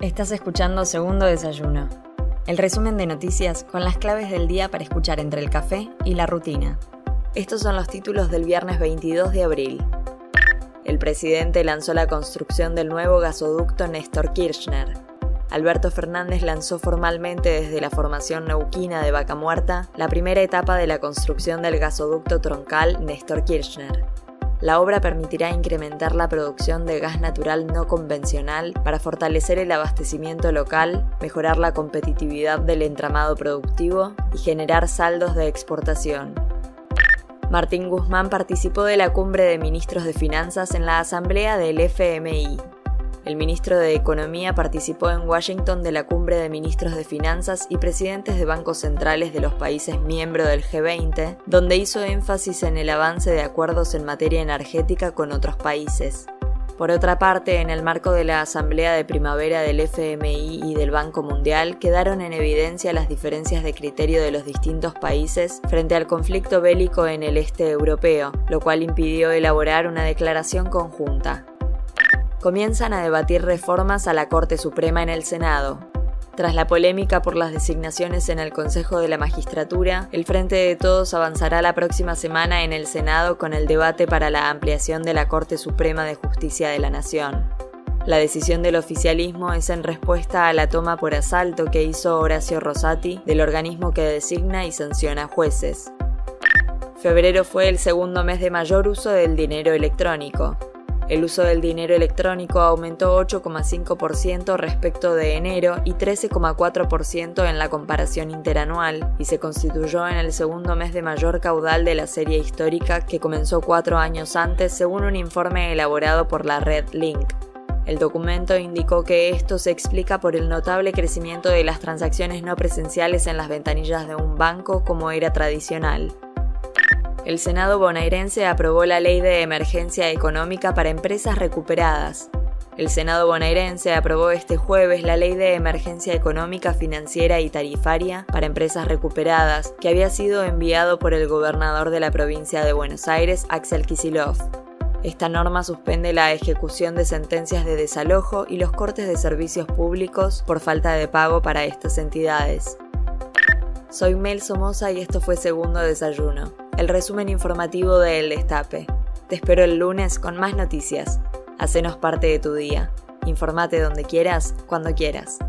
Estás escuchando Segundo Desayuno, el resumen de noticias con las claves del día para escuchar entre el café y la rutina. Estos son los títulos del viernes 22 de abril. El presidente lanzó la construcción del nuevo gasoducto Néstor Kirchner. Alberto Fernández lanzó formalmente desde la formación neuquina de Vaca Muerta la primera etapa de la construcción del gasoducto troncal Néstor Kirchner. La obra permitirá incrementar la producción de gas natural no convencional para fortalecer el abastecimiento local, mejorar la competitividad del entramado productivo y generar saldos de exportación. Martín Guzmán participó de la cumbre de ministros de Finanzas en la asamblea del FMI. El ministro de Economía participó en Washington de la cumbre de ministros de Finanzas y presidentes de bancos centrales de los países miembros del G20, donde hizo énfasis en el avance de acuerdos en materia energética con otros países. Por otra parte, en el marco de la Asamblea de Primavera del FMI y del Banco Mundial, quedaron en evidencia las diferencias de criterio de los distintos países frente al conflicto bélico en el este europeo, lo cual impidió elaborar una declaración conjunta comienzan a debatir reformas a la Corte Suprema en el Senado. Tras la polémica por las designaciones en el Consejo de la Magistratura, el Frente de Todos avanzará la próxima semana en el Senado con el debate para la ampliación de la Corte Suprema de Justicia de la Nación. La decisión del oficialismo es en respuesta a la toma por asalto que hizo Horacio Rosati del organismo que designa y sanciona jueces. Febrero fue el segundo mes de mayor uso del dinero electrónico. El uso del dinero electrónico aumentó 8,5% respecto de enero y 13,4% en la comparación interanual y se constituyó en el segundo mes de mayor caudal de la serie histórica que comenzó cuatro años antes según un informe elaborado por la red Link. El documento indicó que esto se explica por el notable crecimiento de las transacciones no presenciales en las ventanillas de un banco como era tradicional. El Senado bonaerense aprobó la Ley de Emergencia Económica para Empresas Recuperadas. El Senado bonaerense aprobó este jueves la Ley de Emergencia Económica, Financiera y Tarifaria para Empresas Recuperadas, que había sido enviado por el gobernador de la provincia de Buenos Aires, Axel Kisilov. Esta norma suspende la ejecución de sentencias de desalojo y los cortes de servicios públicos por falta de pago para estas entidades. Soy Mel Somoza y esto fue Segundo Desayuno el resumen informativo de El Destape. Te espero el lunes con más noticias. Hacenos parte de tu día. Informate donde quieras, cuando quieras.